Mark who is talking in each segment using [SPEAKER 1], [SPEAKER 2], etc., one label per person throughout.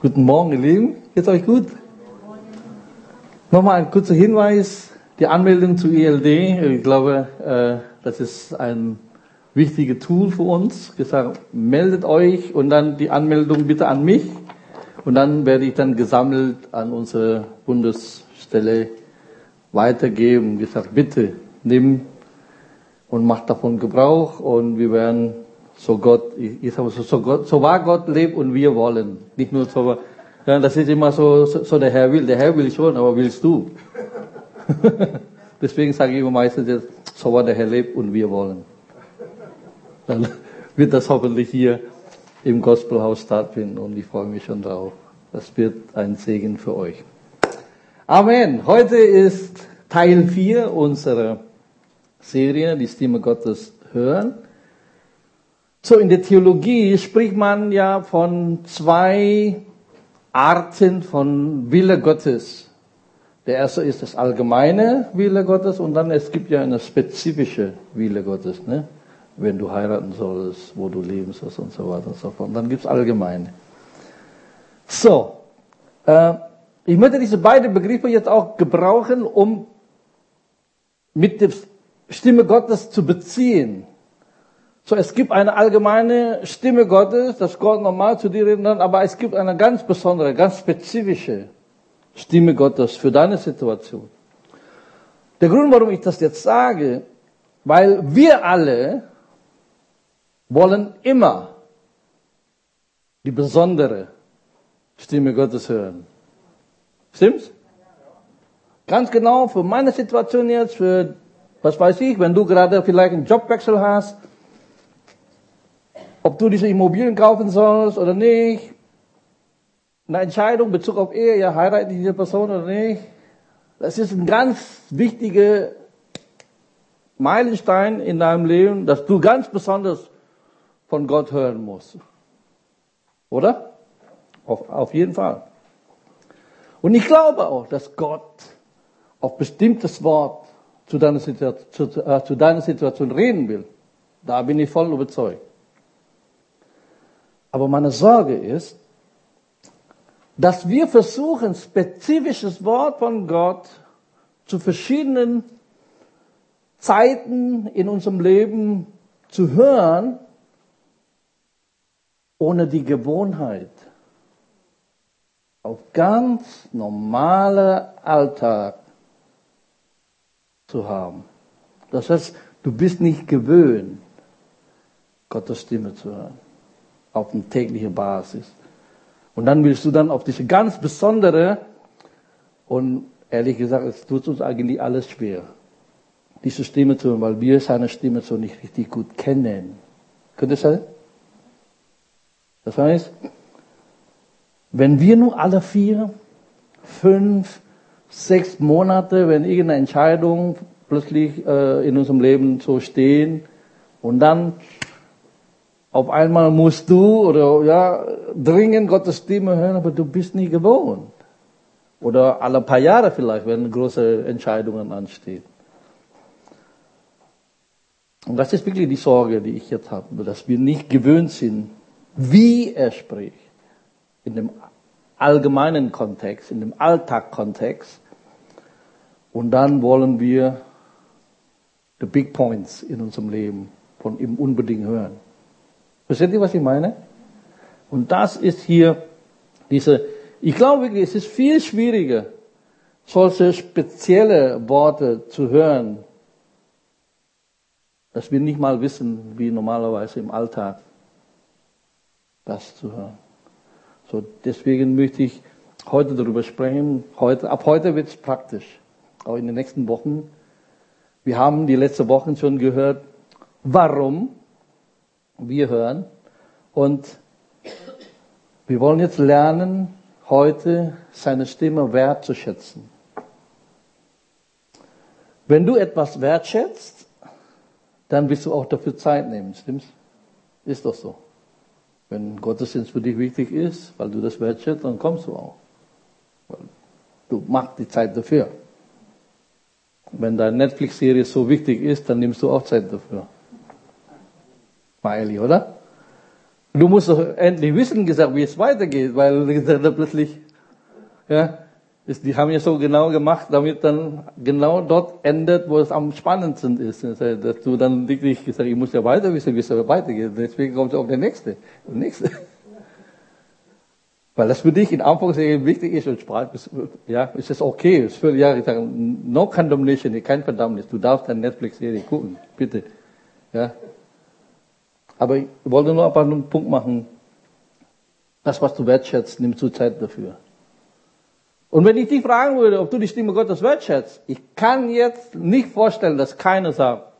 [SPEAKER 1] Guten Morgen, ihr Lieben. Geht's euch gut? Nochmal ein kurzer Hinweis. Die Anmeldung zu ELD, ich glaube, äh, das ist ein wichtiges Tool für uns. Gesagt, meldet euch und dann die Anmeldung bitte an mich. Und dann werde ich dann gesammelt an unsere Bundesstelle weitergeben. Gesagt, bitte nimm und mach davon Gebrauch und wir werden so Gott, ich, ich sage so, so, Gott, so war Gott lebt und wir wollen. Nicht nur so, ja, das ist immer so, so, so der Herr will, der Herr will schon, aber willst du? Deswegen sage ich immer meistens jetzt, so war der Herr lebt und wir wollen. Dann wird das hoffentlich hier im Gospelhaus stattfinden und ich freue mich schon drauf. Das wird ein Segen für euch. Amen. Heute ist Teil 4 unserer Serie, die Stimme Gottes hören. So, in der Theologie spricht man ja von zwei Arten von Wille Gottes. Der erste ist das allgemeine Wille Gottes und dann es gibt ja eine spezifische Wille Gottes, ne? wenn du heiraten sollst, wo du leben sollst und so weiter und so fort. Und dann gibt es allgemeine. So, äh, ich möchte diese beiden Begriffe jetzt auch gebrauchen, um mit der Stimme Gottes zu beziehen. So, es gibt eine allgemeine Stimme Gottes, dass Gott normal zu dir reden kann, aber es gibt eine ganz besondere, ganz spezifische Stimme Gottes für deine Situation. Der Grund, warum ich das jetzt sage, weil wir alle wollen immer die besondere Stimme Gottes hören. Stimmt's? Ganz genau für meine Situation jetzt, für was weiß ich, wenn du gerade vielleicht einen Jobwechsel hast, ob du diese Immobilien kaufen sollst oder nicht, eine Entscheidung in Bezug auf Ehe, ja, heirate diese Person oder nicht. Das ist ein ganz wichtiger Meilenstein in deinem Leben, dass du ganz besonders von Gott hören musst. Oder? Auf, auf jeden Fall. Und ich glaube auch, dass Gott auf bestimmtes Wort zu deiner, zu, äh, zu deiner Situation reden will. Da bin ich voll überzeugt. Aber meine Sorge ist, dass wir versuchen, spezifisches Wort von Gott zu verschiedenen Zeiten in unserem Leben zu hören, ohne die Gewohnheit auf ganz normale Alltag zu haben. Das heißt, du bist nicht gewöhnt, Gottes Stimme zu hören auf eine tägliche Basis. Und dann willst du dann auf diese ganz besondere, und ehrlich gesagt, es tut uns eigentlich alles schwer, diese Stimme zu hören, weil wir seine Stimme so nicht richtig gut kennen. Könnte es sein? Das heißt, wenn wir nur alle vier, fünf, sechs Monate, wenn irgendeine Entscheidung plötzlich äh, in unserem Leben so stehen und dann auf einmal musst du oder ja dringend Gottes Stimme hören, aber du bist nie gewohnt. Oder alle paar Jahre vielleicht, wenn große Entscheidungen anstehen. Und das ist wirklich die Sorge, die ich jetzt habe, dass wir nicht gewöhnt sind, wie er spricht. In dem allgemeinen Kontext, in dem Alltagkontext. Und dann wollen wir die Big Points in unserem Leben von ihm unbedingt hören. Versteht ihr, was ich meine? Und das ist hier diese, ich glaube wirklich, es ist viel schwieriger, solche spezielle Worte zu hören, dass wir nicht mal wissen, wie normalerweise im Alltag das zu hören. So, deswegen möchte ich heute darüber sprechen. Heute, ab heute wird es praktisch. Auch in den nächsten Wochen. Wir haben die letzten Wochen schon gehört, warum wir hören. Und wir wollen jetzt lernen, heute seine Stimme wertzuschätzen. Wenn du etwas wertschätzt, dann wirst du auch dafür Zeit nehmen, stimmt's? Ist doch so. Wenn Gottesdienst für dich wichtig ist, weil du das wertschätzt, dann kommst du auch. Du machst die Zeit dafür. Wenn deine Netflix-Serie so wichtig ist, dann nimmst du auch Zeit dafür. Ehrlich, oder? Du musst doch endlich wissen, gesagt, wie es weitergeht, weil gesagt, plötzlich, ja, ist, die haben ja so genau gemacht, damit dann genau dort endet, wo es am spannendsten ist. Dass du dann wirklich gesagt, ich muss ja weiter wissen, wie es weitergeht. Deswegen kommt es auf der nächste, der nächste. Weil das für dich in Anführungszeichen wichtig ist und Sprache, ja, ist es okay. Ist völlig, ja, ich sage, no condemnation, kein Verdammnis. Du darfst deine Netflix-Serie gucken, bitte. Ja. Aber ich wollte nur ein einen Punkt machen. Das, was du wertschätzt, nimmst du Zeit dafür. Und wenn ich dich fragen würde, ob du die Stimme Gottes wertschätzt, ich kann jetzt nicht vorstellen, dass keiner sagt,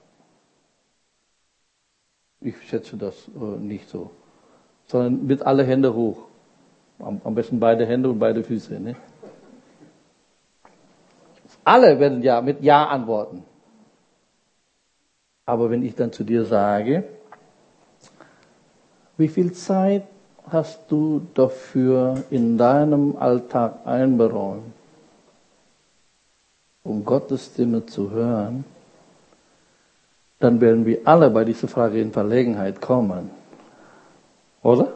[SPEAKER 1] ich schätze das äh, nicht so. Sondern mit alle Hände hoch. Am, am besten beide Hände und beide Füße. Ne? Alle werden ja mit Ja antworten. Aber wenn ich dann zu dir sage, wie viel Zeit hast du dafür in deinem Alltag einberäumt, um Gottes Stimme zu hören, dann werden wir alle bei dieser Frage in Verlegenheit kommen. Oder?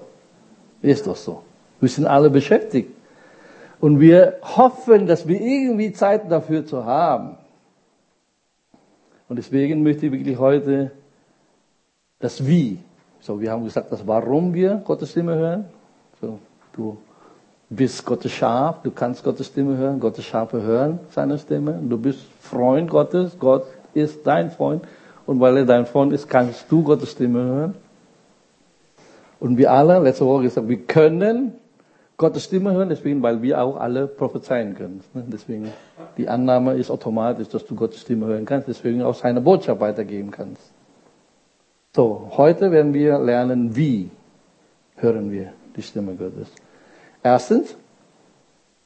[SPEAKER 1] Ist doch so. Wir sind alle beschäftigt. Und wir hoffen, dass wir irgendwie Zeit dafür zu haben. Und deswegen möchte ich wirklich heute das Wie. So, wir haben gesagt, das Warum wir Gottes Stimme hören. So, du bist Gottes Schaf, du kannst Gottes Stimme hören, Gottes Schafe hören seine Stimme. Du bist Freund Gottes, Gott ist dein Freund. Und weil er dein Freund ist, kannst du Gottes Stimme hören. Und wir alle, letzte Woche gesagt, wir können Gottes Stimme hören, deswegen, weil wir auch alle prophezeien können. Ne? Deswegen, die Annahme ist automatisch, dass du Gottes Stimme hören kannst, deswegen auch seine Botschaft weitergeben kannst. So, heute werden wir lernen, wie hören wir die Stimme Gottes. Erstens,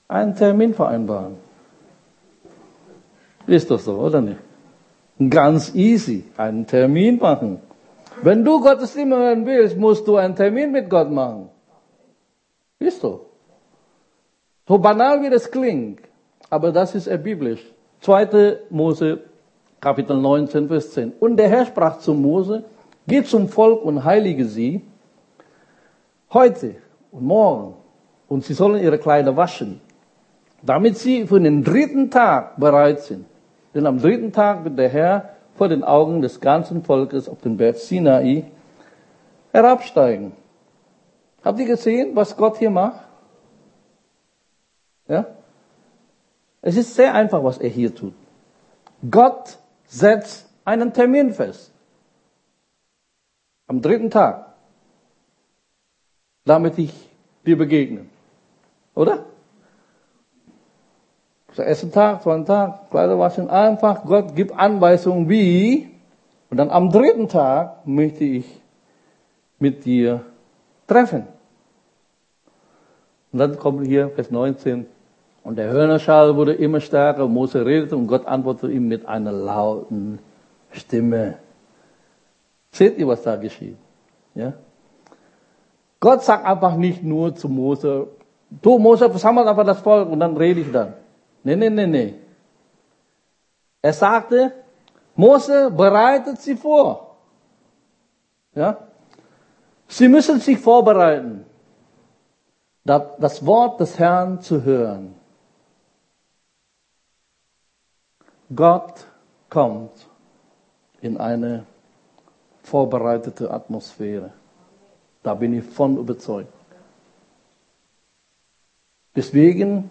[SPEAKER 1] einen Termin vereinbaren. Ist das so, oder nicht? Ganz easy, einen Termin machen. Wenn du Gottes Stimme hören willst, musst du einen Termin mit Gott machen. Ist so. So banal wie das klingt, aber das ist biblisch. 2. Mose, Kapitel 19, Vers 10. Und der Herr sprach zu Mose, geh zum Volk und heilige sie heute und morgen. Und sie sollen ihre Kleider waschen, damit sie für den dritten Tag bereit sind. Denn am dritten Tag wird der Herr vor den Augen des ganzen Volkes auf den Berg Sinai herabsteigen. Habt ihr gesehen, was Gott hier macht? Ja? Es ist sehr einfach, was er hier tut. Gott setzt einen Termin fest. Am dritten Tag. Damit ich dir begegne. Oder? Der erste Tag, zweiten Tag, Kleider waschen, einfach. Gott gibt Anweisungen wie. Und dann am dritten Tag möchte ich mit dir treffen. Und dann kommt hier Vers 19. Und der Hörnerschall wurde immer stärker. Mose redete und Gott antwortete ihm mit einer lauten Stimme. Seht ihr, was da geschieht? Ja? Gott sagt einfach nicht nur zu Mose, du Mose, versammelt einfach das Volk und dann rede ich dann. Nee, nee, nee, nee. Er sagte, Mose bereitet sie vor. Ja? Sie müssen sich vorbereiten das Wort des Herrn zu hören. Gott kommt in eine vorbereitete Atmosphäre. Da bin ich von überzeugt. Deswegen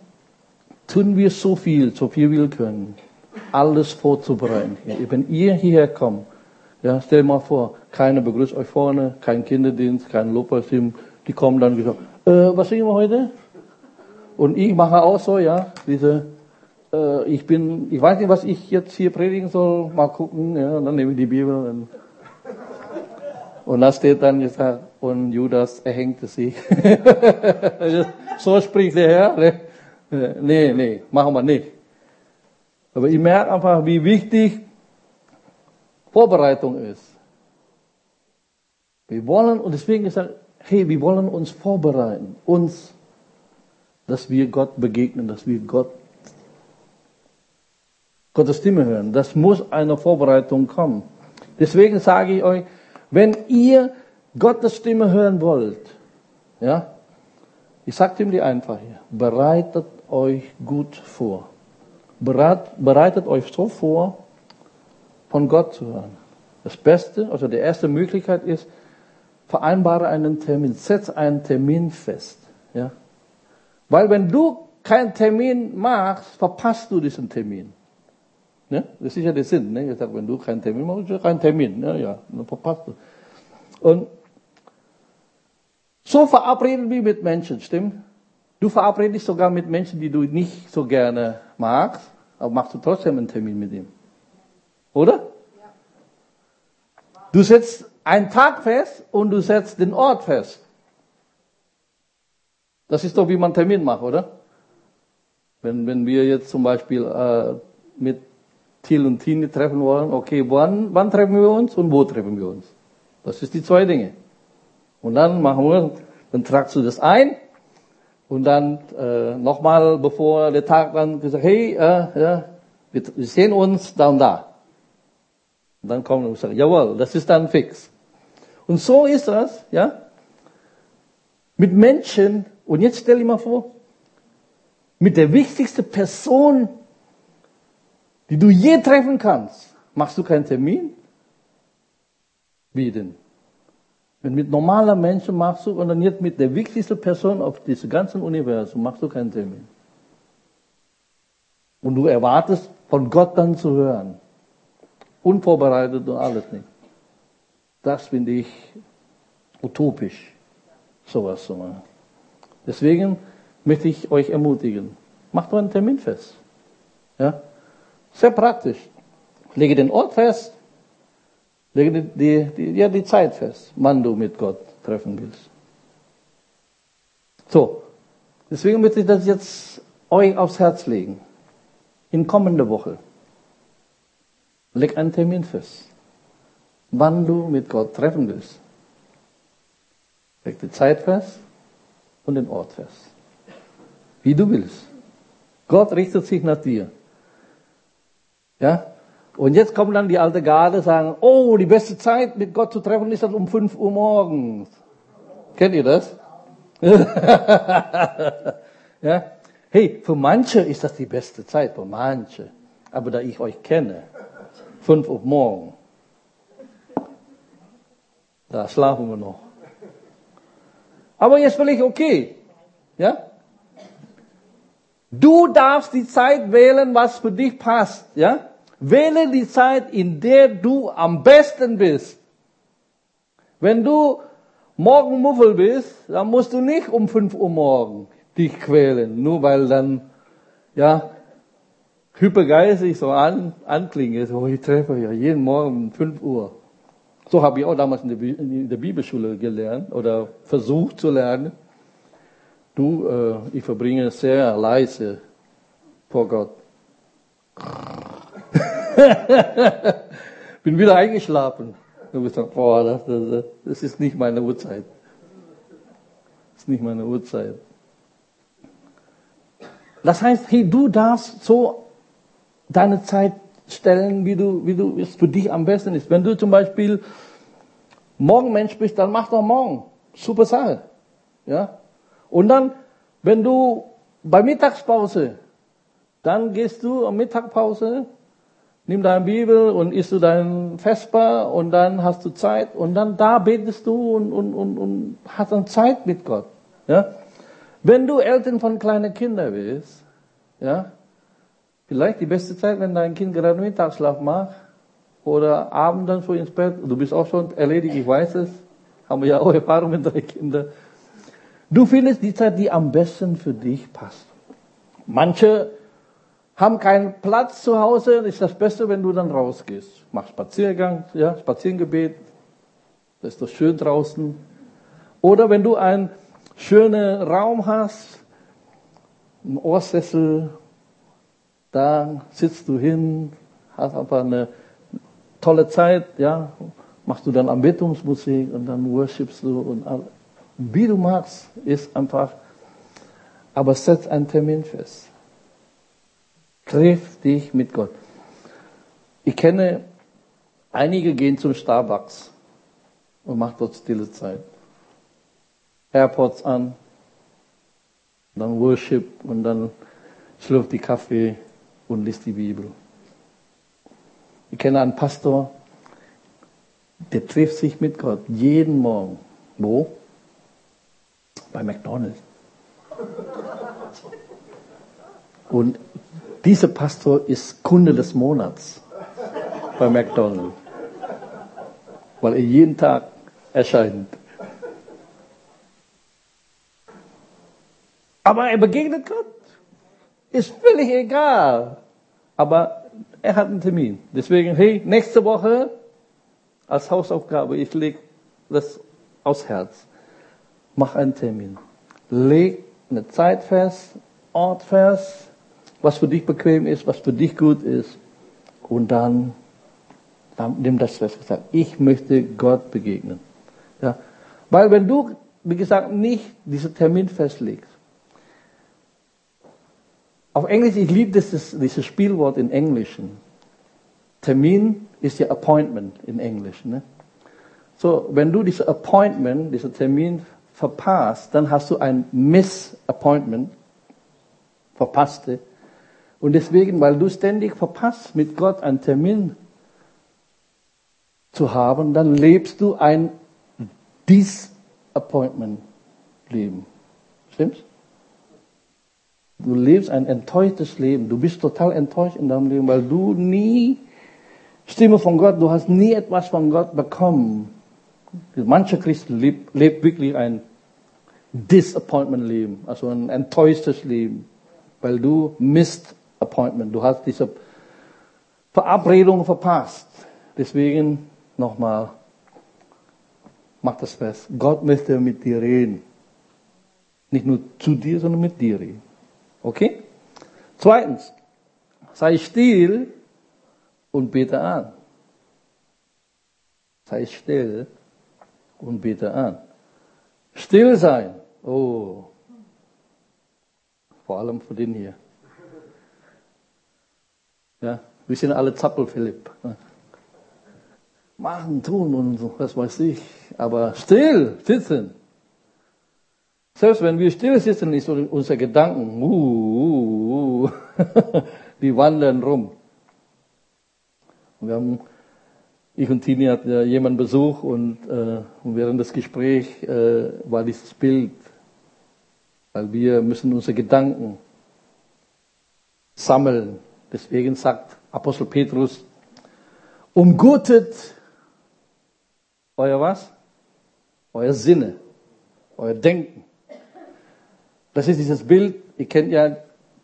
[SPEAKER 1] tun wir so viel, so viel wir können, alles vorzubereiten. Wenn ihr hierher kommt, ja, stell mal vor, keiner begrüßt euch vorne, kein Kinderdienst, kein Lobpreisteam, die kommen dann gesagt, äh, was singen wir heute? Und ich mache auch so, ja, diese, äh, ich bin, ich weiß nicht, was ich jetzt hier predigen soll, mal gucken, ja, und dann nehme ich die Bibel und, und da steht dann gesagt, und Judas erhängte sich. so spricht der Herr. Ne? Nee, nee, machen wir nicht. Aber ich merke einfach, wie wichtig Vorbereitung ist. Wir wollen, und deswegen gesagt, hey, wir wollen uns vorbereiten, uns, dass wir Gott begegnen, dass wir Gott, Gottes Stimme hören. Das muss eine Vorbereitung kommen. Deswegen sage ich euch, wenn ihr Gottes Stimme hören wollt, ja, ich sage ihm die einfach hier, bereitet euch gut vor. Bereit, bereitet euch so vor, von Gott zu hören. Das Beste, also die erste Möglichkeit ist, vereinbare einen Termin, setz einen Termin fest. Ja? Weil wenn du keinen Termin machst, verpasst du diesen Termin. Ne? Das ist ja der Sinn. Ne? Ich sage, wenn du keinen Termin machst, ist kein Termin. Ne? Ja, dann verpasst du. Und so verabreden wir mit Menschen, stimmt? Du verabredest sogar mit Menschen, die du nicht so gerne magst, aber machst du trotzdem einen Termin mit ihm. Oder? Du setzt einen Tag fest und du setzt den Ort fest. Das ist doch, wie man einen Termin macht, oder? Wenn, wenn wir jetzt zum Beispiel äh, mit Thiel und Tine treffen wollen, okay, wann, wann treffen wir uns und wo treffen wir uns? Das ist die zwei Dinge. Und dann machen wir, dann tragst du das ein und dann äh, nochmal, bevor der Tag dann gesagt, hey, äh, ja, wir, wir sehen uns da und da. Und dann kommen und sagen, jawohl, das ist dann fix. Und so ist das, ja, mit Menschen. Und jetzt stell dir mal vor, mit der wichtigsten Person, die du je treffen kannst, machst du keinen Termin? Wie denn? Wenn mit normaler Menschen machst du und dann jetzt mit der wichtigsten Person auf diesem ganzen Universum machst du keinen Termin. Und du erwartest von Gott dann zu hören. Unvorbereitet und alles nicht. Das finde ich utopisch, sowas zu machen. Deswegen möchte ich euch ermutigen. Macht einen Termin fest. Ja? Sehr praktisch. Lege den Ort fest, lege die, die, ja, die Zeit fest, wann du mit Gott treffen willst. So, deswegen möchte ich das jetzt euch aufs Herz legen. In kommender Woche. Leg einen Termin fest, wann du mit Gott treffen willst. Leg die Zeit fest und den Ort fest. Wie du willst. Gott richtet sich nach dir. Ja? Und jetzt kommen dann die alte Garde sagen, oh, die beste Zeit mit Gott zu treffen ist dann um 5 Uhr morgens. Kennt ihr das? ja? Hey, für manche ist das die beste Zeit, für manche. Aber da ich euch kenne, 5 Uhr morgens, da schlafen wir noch. Aber jetzt will ich okay. Ja? Du darfst die Zeit wählen, was für dich passt. Ja? Wähle die Zeit, in der du am besten bist. Wenn du morgen Muffel bist, dann musst du nicht um 5 Uhr morgen dich quälen, nur weil dann, ja, hypergeistig so an, anklingt. So, ich treffe ja jeden Morgen um 5 Uhr. So habe ich auch damals in der, in der Bibelschule gelernt oder versucht zu lernen. Du, äh, ich verbringe sehr leise vor Gott. Bin wieder eingeschlafen. Und gesagt, boah, das, das, das ist nicht meine Uhrzeit. Das ist nicht meine Uhrzeit. Das heißt, hey, du darfst so deine Zeit stellen, wie du, wie du es für dich am besten ist. Wenn du zum Beispiel morgen Mensch bist, dann mach doch morgen. Super Sache. Ja? Und dann, wenn du bei Mittagspause, dann gehst du am Mittagpause, nimm deine Bibel und isst du dein Vesper und dann hast du Zeit und dann da betest du und, und, und, und hast dann Zeit mit Gott. Ja? Wenn du Eltern von kleinen Kindern bist, ja, Vielleicht die beste Zeit, wenn dein Kind gerade Mittagsschlaf macht oder Abend dann vor ins Bett. Du bist auch schon erledigt, ich weiß es. Haben wir ja auch Erfahrung mit drei Kindern. Du findest die Zeit, die am besten für dich passt. Manche haben keinen Platz zu Hause, ist das Beste, wenn du dann rausgehst. Mach Spaziergang, ja, Spaziergebet. Das ist doch schön draußen. Oder wenn du einen schönen Raum hast, einen Ohrsessel da sitzt du hin, hast einfach eine tolle Zeit, ja, machst du dann Anbetungsmusik und dann worshipst du und all. Wie du magst, ist einfach, aber setz einen Termin fest. Triff dich mit Gott. Ich kenne, einige gehen zum Starbucks. und macht dort stille Zeit. AirPods an, dann Worship und dann schlürft die Kaffee und liest die Bibel. Ich kenne einen Pastor, der trifft sich mit Gott jeden Morgen. Wo? Bei McDonald's. Und dieser Pastor ist Kunde des Monats bei McDonald's, weil er jeden Tag erscheint. Aber er begegnet Gott. Ist völlig egal. Aber er hat einen Termin. Deswegen, hey, nächste Woche als Hausaufgabe, ich lege das aufs Herz. Mach einen Termin. Leg eine Zeit fest, Ort fest, was für dich bequem ist, was für dich gut ist. Und dann, dann nimm das fest. Ich möchte Gott begegnen. Ja? Weil wenn du, wie gesagt, nicht diesen Termin festlegst, auf Englisch, ich liebe dieses, dieses Spielwort in Englischen. Termin ist ja Appointment in Englisch. Ne? So, wenn du dieses Appointment, diesen Termin verpasst, dann hast du ein Miss-Appointment, verpasste. Und deswegen, weil du ständig verpasst, mit Gott einen Termin zu haben, dann lebst du ein Disappointment-Leben. Stimmt's? Du lebst ein enttäuschtes Leben. Du bist total enttäuscht in deinem Leben, weil du nie Stimme von Gott, du hast nie etwas von Gott bekommen. Manche Christen lebt, lebt wirklich ein Disappointment-Leben, also ein enttäuschtes Leben, weil du Missed Appointment, du hast diese Verabredung verpasst. Deswegen nochmal, mach das fest. Gott möchte mit dir reden. Nicht nur zu dir, sondern mit dir reden. Okay? Zweitens, sei still und bete an. Sei still und bete an. Still sein. Oh. Vor allem für den hier. Ja, wir sind alle Zappel, Philipp. Machen, tun und so, was weiß ich. Aber still sitzen. Selbst wenn wir still sitzen, ist unser Gedanken, uh, uh, uh, die wandern rum. Und wir haben, ich und Tini hatten ja jemanden Besuch und, äh, und während des Gesprächs äh, war dieses Bild, weil wir müssen unsere Gedanken sammeln. Deswegen sagt Apostel Petrus, umgutet euer was? Euer Sinne, euer Denken. Das ist dieses Bild, ihr kennt ja,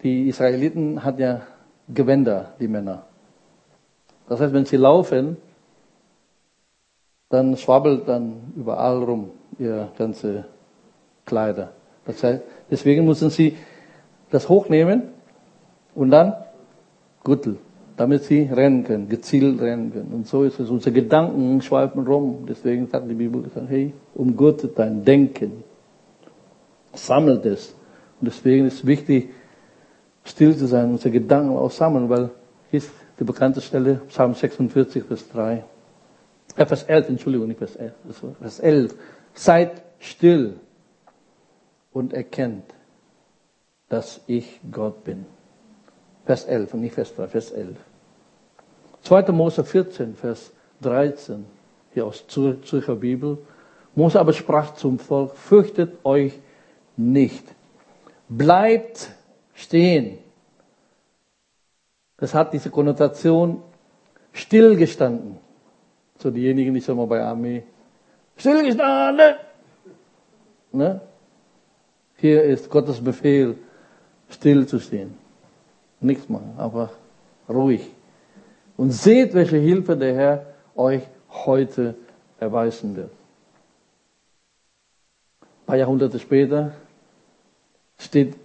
[SPEAKER 1] die Israeliten hat ja Gewänder, die Männer. Das heißt, wenn sie laufen, dann schwabbelt dann überall rum ihr ganze Kleider. Das heißt, deswegen müssen sie das hochnehmen und dann Gürtel, damit sie rennen können, gezielt rennen können. Und so ist es. Unsere Gedanken schweifen rum. Deswegen sagt die Bibel, hey, umgürtet dein Denken. Sammelt es. Und deswegen ist es wichtig, still zu sein, unsere Gedanken auch sammeln, weil hier ist die bekannte Stelle, Psalm 46, Vers 3. Äh, Vers 11, Entschuldigung, nicht Vers 11. Vers 11. Seid still und erkennt, dass ich Gott bin. Vers 11 und nicht Vers 3, Vers 11. 2. Mose 14, Vers 13, hier aus Zürcher Bibel. Mose aber sprach zum Volk, fürchtet euch nicht bleibt stehen. Das hat diese Konnotation stillgestanden. So diejenigen, die schon mal bei Armee stillgestanden. Ne? Hier ist Gottes Befehl, still zu stehen. Nichts machen, einfach ruhig. Und seht, welche Hilfe der Herr euch heute erweisen wird. Ein paar Jahrhunderte später steht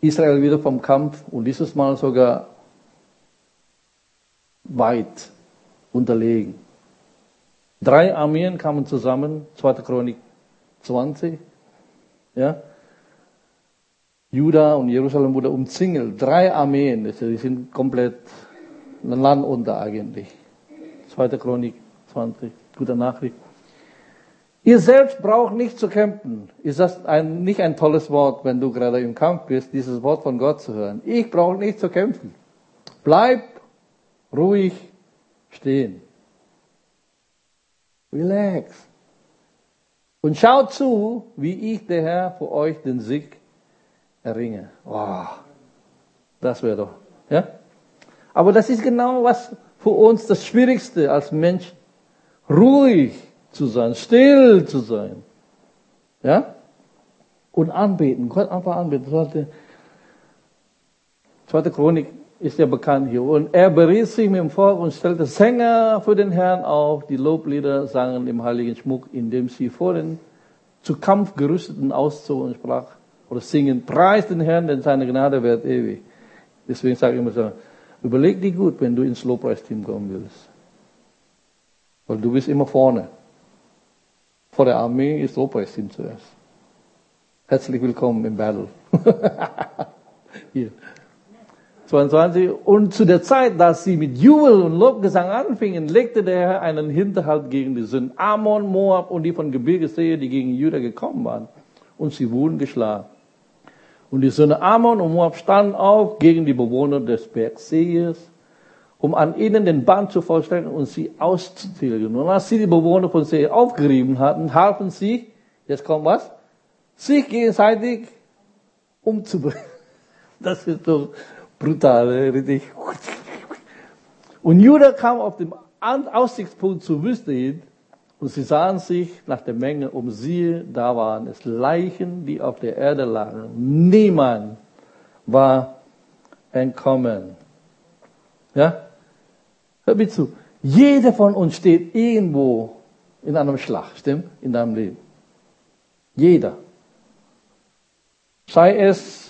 [SPEAKER 1] Israel wieder vom Kampf und dieses Mal sogar weit unterlegen. Drei Armeen kamen zusammen, 2. Chronik 20, ja. Juda und Jerusalem wurde umzingelt. Drei Armeen, die sind komplett ein Land unter eigentlich. 2. Chronik 20, gute Nachricht. Ihr selbst braucht nicht zu kämpfen. Ist das ein, nicht ein tolles Wort, wenn du gerade im Kampf bist, dieses Wort von Gott zu hören? Ich brauche nicht zu kämpfen. Bleib ruhig stehen. Relax. Und schaut zu, wie ich, der Herr, für euch den Sieg erringe. Oh, das wäre doch, ja? Aber das ist genau was für uns das Schwierigste als Mensch. Ruhig zu sein, still zu sein. Ja? Und anbeten, Gott einfach anbeten. Zweite, Chronik ist ja bekannt hier. Und er beriet sich mit dem Volk und stellte Sänger für den Herrn auf, die Loblieder sangen im heiligen Schmuck, indem sie vor den zu Kampf gerüsteten auszogen und sprach oder singen, preis den Herrn, denn seine Gnade wird ewig. Deswegen sage ich immer so, überleg dich gut, wenn du ins Lobpreisteam kommen willst. Weil du bist immer vorne. Vor der Armee ist Lobpreisteam zuerst. Herzlich willkommen im Battle. Hier. 22. Und zu der Zeit, dass sie mit Jubel und Lobgesang anfingen, legte der Herr einen Hinterhalt gegen die Sünden Ammon, Moab und die von Gebirgessehe, die gegen Juda gekommen waren. Und sie wurden geschlagen. Und die Söhne Ammon und Moab standen auf gegen die Bewohner des Bergsees, um an ihnen den Band zu vollstrecken und sie auszutilgen. Und als sie die Bewohner von See aufgerieben hatten, halfen sie, jetzt kommt was, sich gegenseitig umzubringen. Das ist doch brutal, richtig. Und Judah kam auf dem Aussichtspunkt zur Wüste hin und sie sahen sich nach der Menge um. Siehe, da waren es Leichen, die auf der Erde lagen. Niemand war entkommen. Ja? Hör mir zu. Jeder von uns steht irgendwo in einem Schlag, stimmt? In deinem Leben. Jeder. Sei es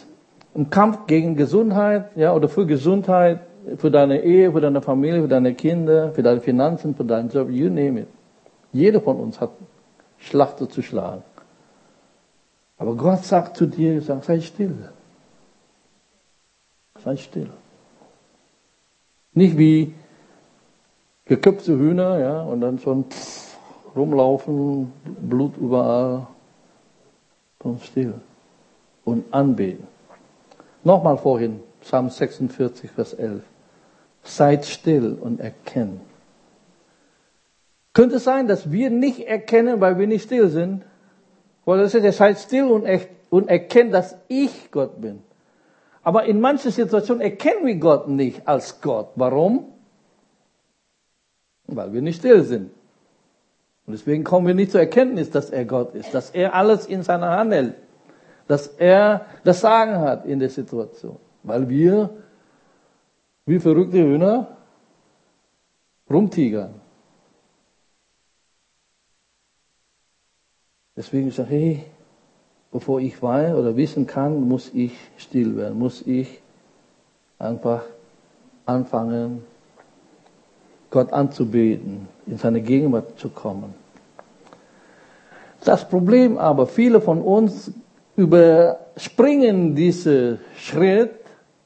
[SPEAKER 1] ein Kampf gegen Gesundheit, ja, oder für Gesundheit, für deine Ehe, für deine Familie, für deine Kinder, für deine Finanzen, für deinen Job, you name it. Jeder von uns hat Schlachter zu schlagen. Aber Gott sagt zu dir, sagt, sei still. Sei still. Nicht wie geköpfte Hühner, ja, und dann schon rumlaufen, Blut überall. Sondern still. Und anbeten. Nochmal vorhin, Psalm 46, Vers 11. Seid still und erkennt. Könnte es sein, dass wir nicht erkennen, weil wir nicht still sind? Weil das ist ja, seid still und, er, und erkennt, dass ich Gott bin. Aber in manchen Situationen erkennen wir Gott nicht als Gott. Warum? Weil wir nicht still sind. Und deswegen kommen wir nicht zur Erkenntnis, dass er Gott ist, dass er alles in seiner Hand hält dass er das Sagen hat in der Situation. Weil wir, wie verrückte Hühner, rumtigern. Deswegen sage ich, hey, bevor ich weiß oder wissen kann, muss ich still werden, muss ich einfach anfangen, Gott anzubeten, in seine Gegenwart zu kommen. Das Problem aber, viele von uns überspringen diesen Schritt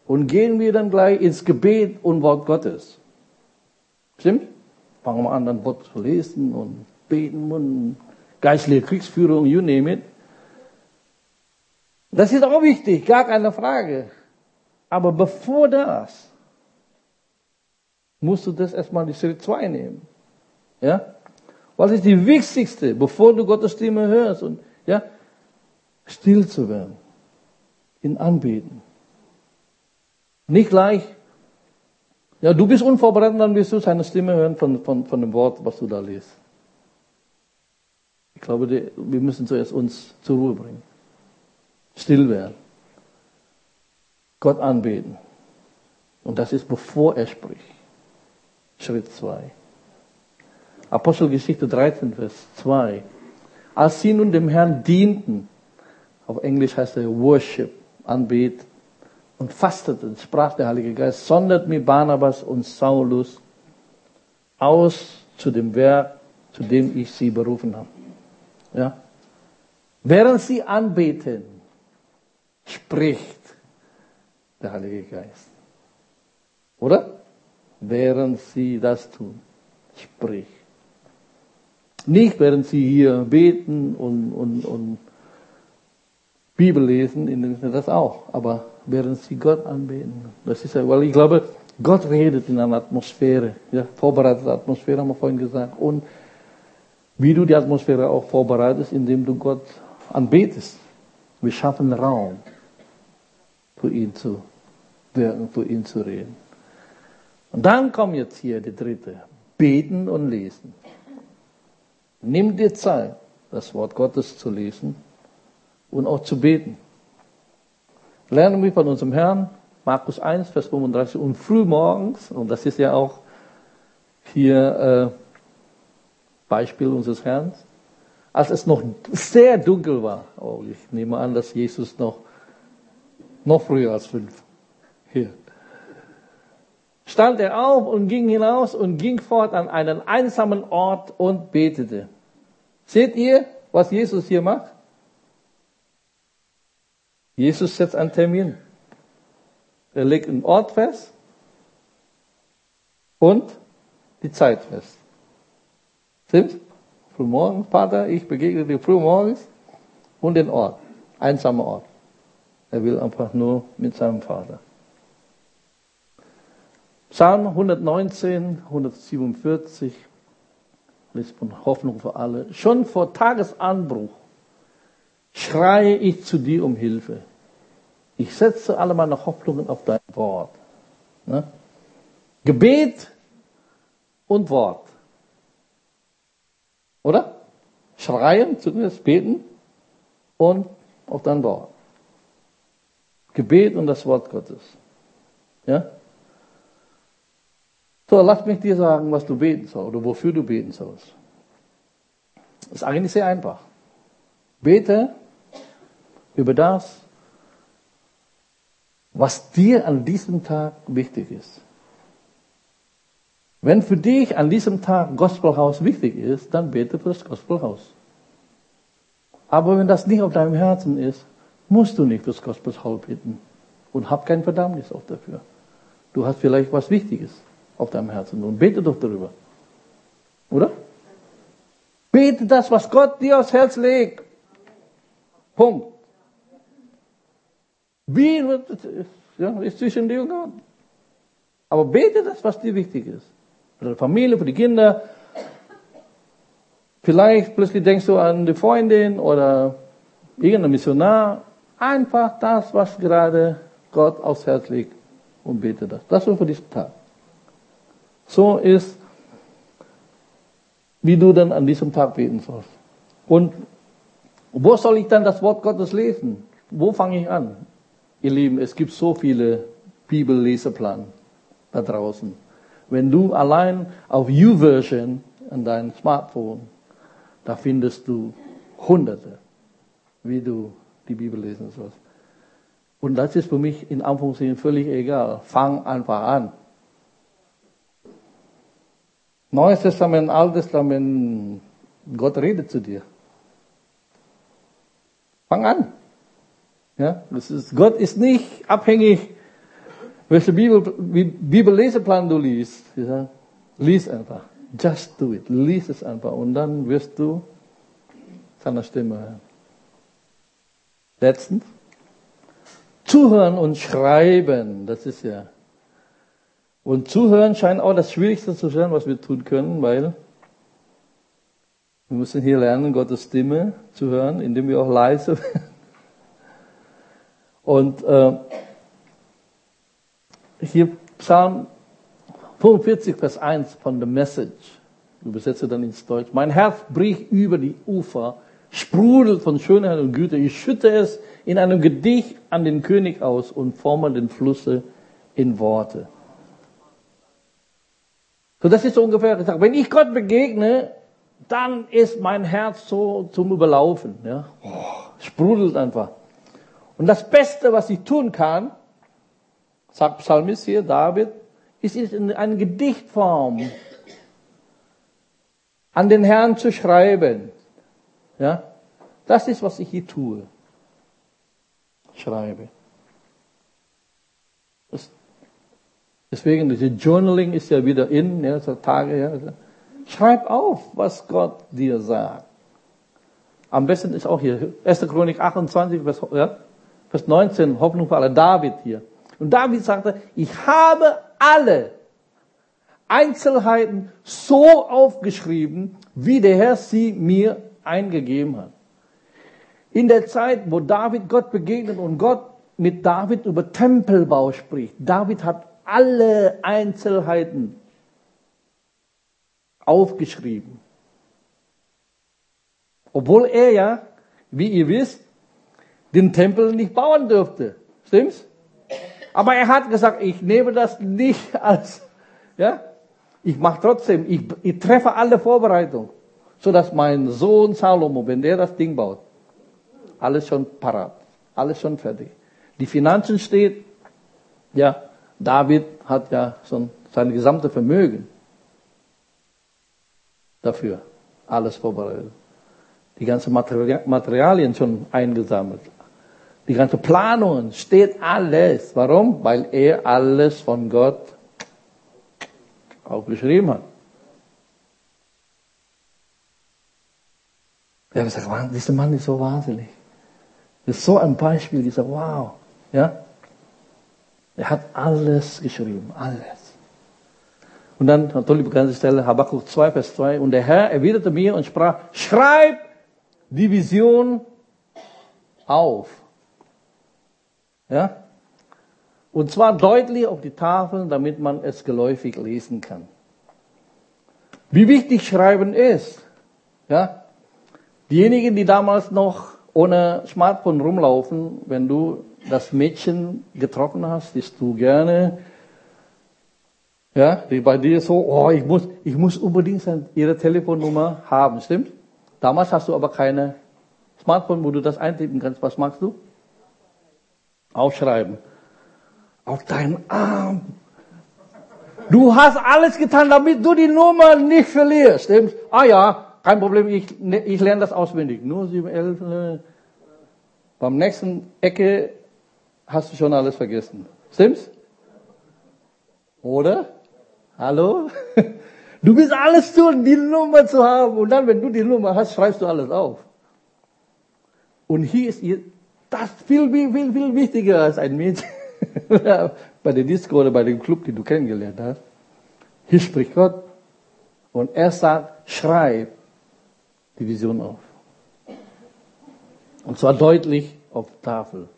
[SPEAKER 1] und gehen wir dann gleich ins Gebet und Wort Gottes. Stimmt? Fangen wir an, dann Wort zu lesen und beten und geistliche Kriegsführung, you name it. Das ist auch wichtig, gar keine Frage. Aber bevor das, musst du das erstmal die Schritt 2 nehmen. Ja? Was ist die wichtigste, bevor du Gottes Stimme hörst? Und, ja? Still zu werden, ihn anbeten. Nicht gleich, ja, du bist unvorbereitet, dann wirst du seine Stimme hören von, von, von dem Wort, was du da liest. Ich glaube, wir müssen zuerst uns zur Ruhe bringen. Still werden. Gott anbeten. Und das ist bevor er spricht. Schritt 2. Apostelgeschichte 13, Vers 2. Als sie nun dem Herrn dienten, auf Englisch heißt er Worship, Anbet. Und fasteten, sprach der Heilige Geist, sondert mir Barnabas und Saulus aus zu dem Werk, zu dem ich sie berufen habe. Ja? Während sie anbeten, spricht der Heilige Geist. Oder? Während sie das tun, spricht. Nicht während sie hier beten und, und, und Bibel lesen, das auch, aber während sie Gott anbeten. Das ist ja, weil ich glaube, Gott redet in einer Atmosphäre, ja, vorbereitete Atmosphäre haben wir vorhin gesagt. Und wie du die Atmosphäre auch vorbereitest, indem du Gott anbetest. Wir schaffen Raum für ihn zu wirken, für ihn zu reden. Und dann kommt jetzt hier die dritte. Beten und lesen. Nimm dir Zeit, das Wort Gottes zu lesen und auch zu beten. Lernen wir von unserem Herrn, Markus 1, Vers 35, und früh morgens, und das ist ja auch hier äh, Beispiel unseres Herrn, als es noch sehr dunkel war, oh, ich nehme an, dass Jesus noch, noch früher als fünf hier, stand er auf und ging hinaus und ging fort an einen einsamen Ort und betete. Seht ihr, was Jesus hier macht? Jesus setzt einen Termin. Er legt einen Ort fest und die Zeit fest. Stimmt's? Frühmorgens, Vater, ich begegne dir frühmorgens und den Ort. Einsamer Ort. Er will einfach nur mit seinem Vater. Psalm 119, 147, liest von Hoffnung für alle. Schon vor Tagesanbruch schreie ich zu dir um Hilfe. Ich setze alle meine Hoffnungen auf dein Wort. Ne? Gebet und Wort. Oder? Schreien, zumindest beten und auf dein Wort. Gebet und das Wort Gottes. Ja? So, lass mich dir sagen, was du beten sollst oder wofür du beten sollst. Das ist eigentlich sehr einfach. Bete über das, was dir an diesem Tag wichtig ist. Wenn für dich an diesem Tag Gospelhaus wichtig ist, dann bete für das Gospelhaus. Aber wenn das nicht auf deinem Herzen ist, musst du nicht fürs Gospelhaus beten und hab kein Verdammnis auch dafür. Du hast vielleicht was Wichtiges auf deinem Herzen und bete doch darüber. Oder? Bete das, was Gott dir aufs Herz legt. Punkt. Wie ja, ist zwischen dir und Gott. Aber bete das, was dir wichtig ist für die Familie, für die Kinder. Vielleicht plötzlich denkst du an die Freundin oder irgendeinen Missionar. Einfach das, was gerade Gott aufs Herz legt und bete das. Das ist für diesen Tag. So ist, wie du dann an diesem Tag beten sollst. Und wo soll ich dann das Wort Gottes lesen? Wo fange ich an? Ihr Lieben, es gibt so viele Bibelleseplan da draußen. Wenn du allein auf YouVersion an deinem Smartphone, da findest du Hunderte, wie du die Bibel lesen sollst. Und das ist für mich in Anführungszeichen völlig egal. Fang einfach an. Neues Testament, Altes Testament, Gott redet zu dir. Fang an. Ja, das ist, Gott ist nicht abhängig welche Bibel, Bibelleseplan du liest, ja, lies einfach. Just do it. Lies es einfach. Und dann wirst du seine Stimme hören. Letztens. Zuhören und schreiben. Das ist ja. Und zuhören scheint auch das Schwierigste zu sein, was wir tun können, weil wir müssen hier lernen, Gottes Stimme zu hören, indem wir auch leise werden. Und äh, hier Psalm 45, Vers 1 von The Message. Übersetze dann ins Deutsch. Mein Herz bricht über die Ufer, sprudelt von Schönheit und Güte. Ich schütte es in einem Gedicht an den König aus und forme den Flusse in Worte. So, das ist so ungefähr gesagt. Wenn ich Gott begegne, dann ist mein Herz so zum Überlaufen. Ja? Oh, sprudelt einfach. Und das Beste, was ich tun kann, sagt Psalmist hier, David, ist es in einer Gedichtform an den Herrn zu schreiben. Ja? Das ist, was ich hier tue. Schreibe. Deswegen, diese Journaling ist ja wieder in, ja, so Tage, ja. Schreib auf, was Gott dir sagt. Am besten ist auch hier 1. Chronik 28, Vers, ja, Vers 19, Hoffnung für alle, David hier. Und David sagte, ich habe alle Einzelheiten so aufgeschrieben, wie der Herr sie mir eingegeben hat. In der Zeit, wo David Gott begegnet und Gott mit David über Tempelbau spricht, David hat alle Einzelheiten aufgeschrieben. Obwohl er ja, wie ihr wisst, den Tempel nicht bauen dürfte. Stimmt's? Aber er hat gesagt, ich nehme das nicht als, ja, ich mache trotzdem, ich, ich treffe alle Vorbereitungen, so dass mein Sohn Salomo, wenn der das Ding baut, alles schon parat, alles schon fertig. Die Finanzen steht, ja, David hat ja schon sein gesamte Vermögen dafür alles vorbereitet. Die ganzen Materialien schon eingesammelt. Die ganze Planungen steht alles. Warum? Weil er alles von Gott aufgeschrieben hat. Er hat gesagt, dieser Mann ist so wahnsinnig. Das ist so ein Beispiel, dieser Wow. Ja? Er hat alles geschrieben, alles. Und dann, tolle bekannte Stelle, Habakkuk 2, Vers 2. Und der Herr erwiderte mir und sprach, schreib die Vision auf. Ja? Und zwar deutlich auf die Tafeln, damit man es geläufig lesen kann. Wie wichtig Schreiben ist. Ja? Diejenigen, die damals noch ohne Smartphone rumlaufen, wenn du das Mädchen getroffen hast, das du gerne ja, bei dir so, oh, ich muss, ich muss unbedingt ihre Telefonnummer haben, stimmt? Damals hast du aber keine Smartphone, wo du das eintippen kannst. Was machst du? Aufschreiben. Auf deinen Arm. Du hast alles getan, damit du die Nummer nicht verlierst, stimmt? Ah ja, kein Problem, ich, ne, ich lerne das auswendig. Nur 7, 11, äh. Beim nächsten Ecke hast du schon alles vergessen. Stimmt's? Oder? Hallo? Du bist alles tun, die Nummer zu haben. Und dann, wenn du die Nummer hast, schreibst du alles auf. Und hier ist das viel, viel, viel, viel wichtiger als ein Mädchen. bei der Disco oder bei dem Club, den du kennengelernt hast. Hier spricht Gott. Und er sagt, schreib die Vision auf. Und zwar deutlich auf Tafel.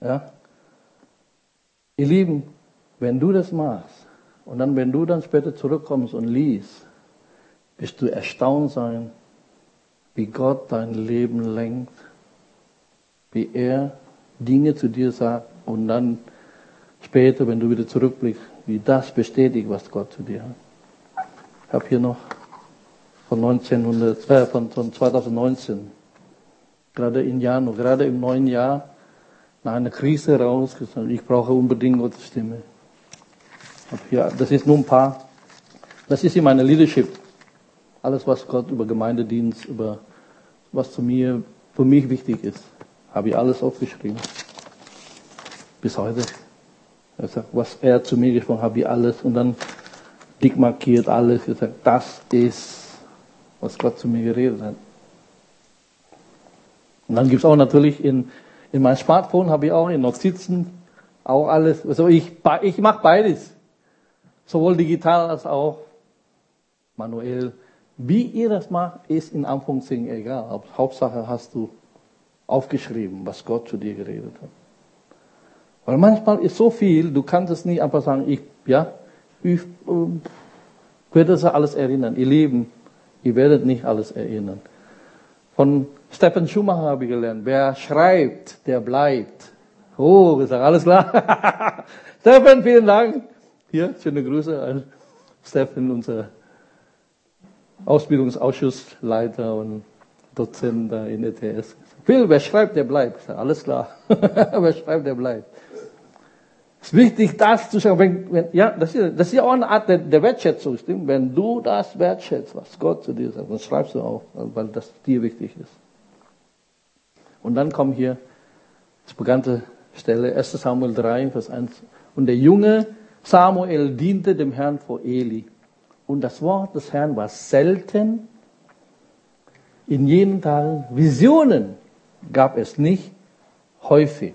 [SPEAKER 1] Ja? Ihr Lieben, wenn du das machst, und dann, wenn du dann später zurückkommst und liest, wirst du erstaunt sein, wie Gott dein Leben lenkt, wie er Dinge zu dir sagt und dann später, wenn du wieder zurückblickst, wie das bestätigt, was Gott zu dir hat. Ich habe hier noch von 1900, äh, von, von 2019, gerade im Januar, gerade im neuen Jahr, nach einer Krise raus, gesagt, ich brauche unbedingt Gottes Stimme. Ja, das ist nur ein paar. Das ist in meiner Leadership. Alles, was Gott über Gemeindedienst, über was zu mir, für mich wichtig ist, habe ich alles aufgeschrieben. Bis heute. Also, was er zu mir gesprochen hat, habe ich alles und dann dick markiert alles. Gesagt, das ist, was Gott zu mir geredet hat. Und dann gibt es auch natürlich in, in meinem Smartphone habe ich auch in Notizen auch alles. Also ich, ich mache beides sowohl digital als auch manuell. Wie ihr das macht, ist in Anführungszeichen egal. Hauptsache hast du aufgeschrieben, was Gott zu dir geredet hat. Weil manchmal ist so viel, du kannst es nicht einfach sagen, ich, ja, ich äh, werde das alles erinnern. Ihr Lieben, ihr werdet nicht alles erinnern. Von Stephen Schumacher habe ich gelernt, wer schreibt, der bleibt. Oh, gesagt, alles klar. Stephen, vielen Dank. Hier, schöne Grüße an Stefan, unser Ausbildungsausschussleiter und Dozent da in ETS. Phil, wer schreibt, der bleibt. Alles klar. wer schreibt, der bleibt. Es ist wichtig, das zu sagen. Wenn, wenn, ja, das ist, das ist ja auch eine Art der, der Wertschätzung. Stimmt? Wenn du das wertschätzt, was Gott zu dir sagt, dann schreibst du auch, weil das dir wichtig ist. Und dann kommt hier das bekannte Stelle, 1 Samuel 3, Vers 1. Und der Junge Samuel diente dem Herrn vor Eli. Und das Wort des Herrn war selten. In jenen Tagen Visionen gab es nicht häufig.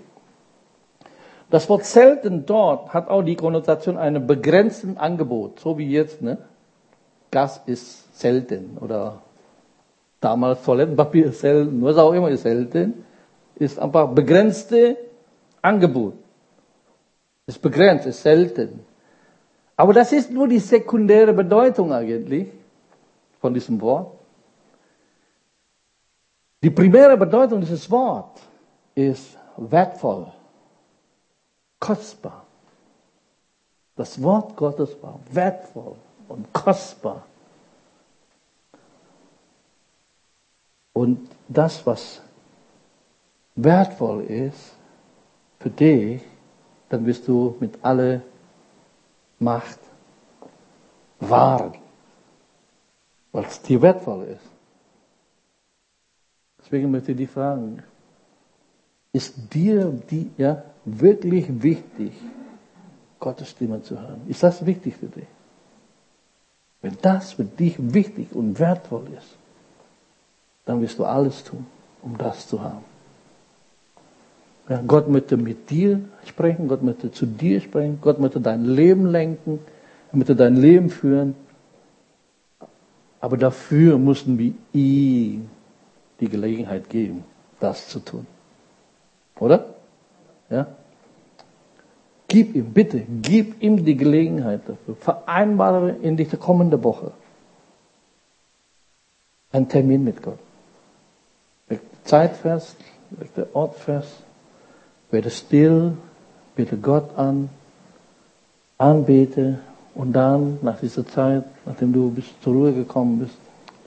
[SPEAKER 1] Das Wort selten dort hat auch die Konnotation eines begrenzten Angebot, so wie jetzt. Ne? Gas ist selten oder damals Toilettenpapier ist selten, was auch immer ist selten, ist einfach begrenzte Angebot. Ist begrenzt, ist selten. Aber das ist nur die sekundäre Bedeutung eigentlich von diesem Wort. Die primäre Bedeutung dieses Wortes ist wertvoll, kostbar. Das Wort Gottes war wertvoll und kostbar. Und das, was wertvoll ist für dich, dann wirst du mit aller Macht wahren, weil es dir wertvoll ist. Deswegen möchte ich dich fragen, ist dir die, ja, wirklich wichtig, Gottes Stimme zu hören? Ist das wichtig für dich? Wenn das für dich wichtig und wertvoll ist, dann wirst du alles tun, um das zu haben. Ja, Gott möchte mit dir sprechen, Gott möchte zu dir sprechen, Gott möchte dein Leben lenken, er möchte dein Leben führen. Aber dafür mussten wir ihm die Gelegenheit geben, das zu tun. Oder? Ja? Gib ihm, bitte, gib ihm die Gelegenheit dafür. Vereinbare in dieser kommenden Woche einen Termin mit Gott. Leg Zeit fest, leg der Ort fest werde still, bete Gott an, anbete und dann, nach dieser Zeit, nachdem du bis zur Ruhe gekommen bist,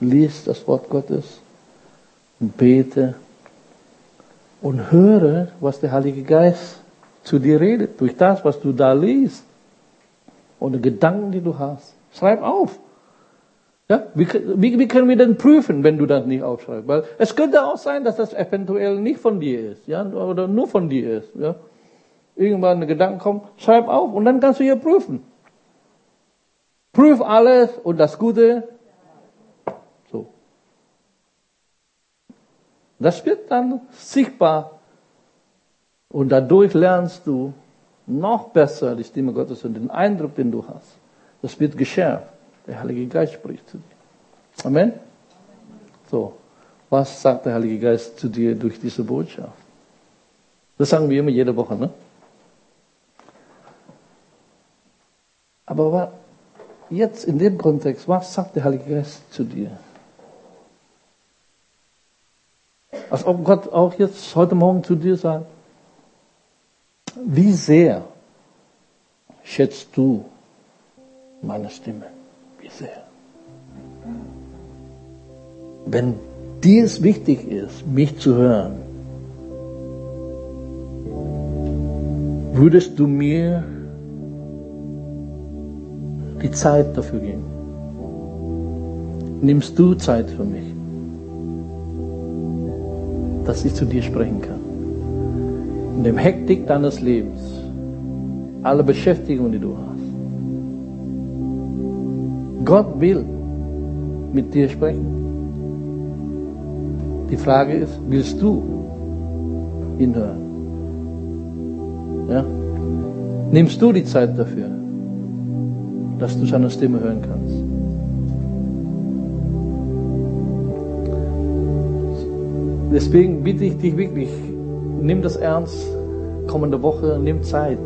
[SPEAKER 1] liest das Wort Gottes bete und höre, was der Heilige Geist zu dir redet, durch das, was du da liest und die Gedanken, die du hast. Schreib auf. Ja, wie, wie, wie, können wir denn prüfen, wenn du das nicht aufschreibst? Weil es könnte auch sein, dass das eventuell nicht von dir ist, ja, oder nur von dir ist, ja. Irgendwann ein Gedanke kommt, schreib auf und dann kannst du hier prüfen. Prüf alles und das Gute. So. Das wird dann sichtbar und dadurch lernst du noch besser die Stimme Gottes und den Eindruck, den du hast. Das wird geschärft. Der Heilige Geist spricht zu dir. Amen? So, was sagt der Heilige Geist zu dir durch diese Botschaft? Das sagen wir immer jede Woche, ne? Aber jetzt in dem Kontext, was sagt der Heilige Geist zu dir? Als ob Gott auch jetzt heute Morgen zu dir sagt, wie sehr schätzt du meine Stimme? sehr. Wenn dir es wichtig ist, mich zu hören, würdest du mir die Zeit dafür geben? Nimmst du Zeit für mich, dass ich zu dir sprechen kann? In dem Hektik deines Lebens, alle Beschäftigungen, die du hast, Gott will mit dir sprechen. Die Frage ist, willst du ihn hören? Ja? Nimmst du die Zeit dafür, dass du seine Stimme hören kannst? Deswegen bitte ich dich wirklich, nimm das ernst, kommende Woche, nimm Zeit.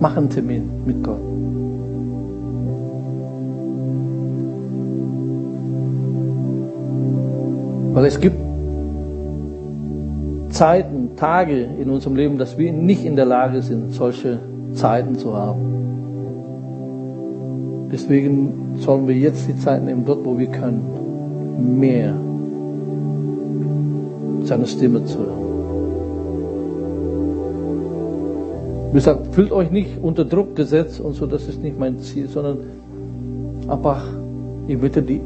[SPEAKER 1] Mach einen Termin mit Gott. Weil es gibt Zeiten, Tage in unserem Leben, dass wir nicht in der Lage sind, solche Zeiten zu haben. Deswegen sollen wir jetzt die Zeit nehmen, dort wo wir können, mehr seine Stimme zu hören. Wie gesagt, fühlt euch nicht unter Druck gesetzt und so, das ist nicht mein Ziel, sondern einfach, ich bitte die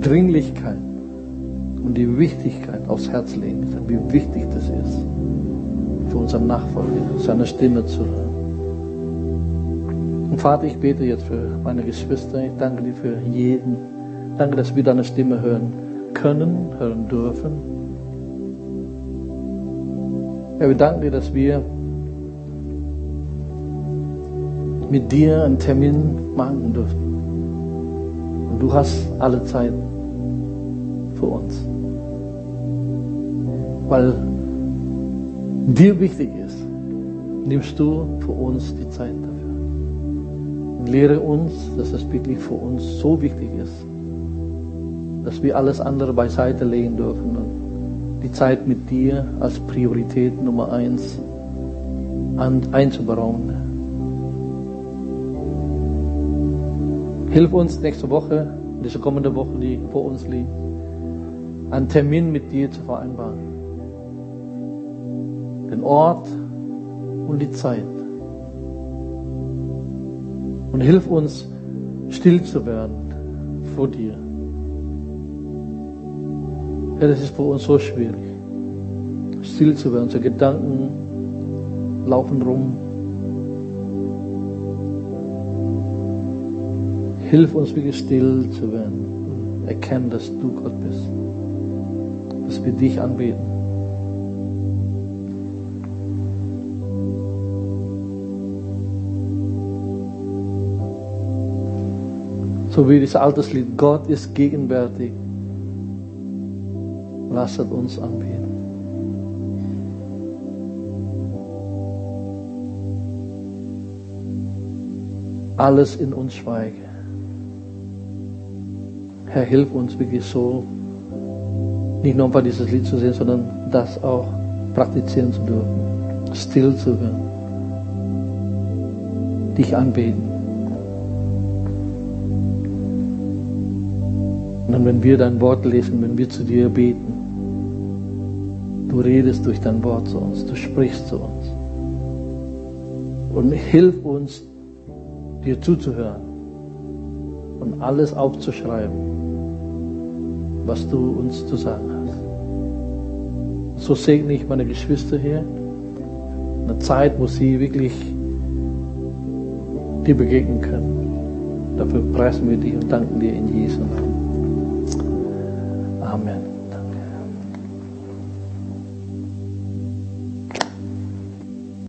[SPEAKER 1] Dringlichkeit und die Wichtigkeit aufs Herz legen, wie wichtig das ist, für unseren Nachfolger, seine Stimme zu hören. Und Vater, ich bete jetzt für meine Geschwister. Ich danke dir für jeden. Danke, dass wir deine Stimme hören können, hören dürfen. Ja, wir danken dir, dass wir mit dir einen Termin machen dürfen. Und du hast alle Zeit für uns. Weil dir wichtig ist, nimmst du für uns die Zeit dafür. Und lehre uns, dass es wirklich für uns so wichtig ist, dass wir alles andere beiseite legen dürfen und die Zeit mit dir als Priorität Nummer eins einzubauen. Hilf uns nächste Woche, diese kommende Woche, die vor uns liegt, einen Termin mit dir zu vereinbaren. Den Ort und die Zeit. Und hilf uns, still zu werden vor dir. Ja, das ist für uns so schwierig. Still zu werden. Unsere Gedanken laufen rum. Hilf uns wirklich still zu werden. Erkennen, dass du Gott bist. Dass wir dich anbeten. So wie das altes Lied, Gott ist gegenwärtig. Lasset uns anbeten. Alles in uns schweige. Herr, hilf uns wirklich so, nicht nur einfach dieses Lied zu sehen, sondern das auch praktizieren zu dürfen, still zu werden, dich anbeten. Und wenn wir dein Wort lesen, wenn wir zu dir beten, du redest durch dein Wort zu uns, du sprichst zu uns. Und hilf uns, dir zuzuhören und alles aufzuschreiben was du uns zu sagen hast. So segne ich meine Geschwister hier. Eine Zeit, wo sie wirklich dir begegnen können. Dafür preisen wir dich und danken dir in Jesu Namen. Amen.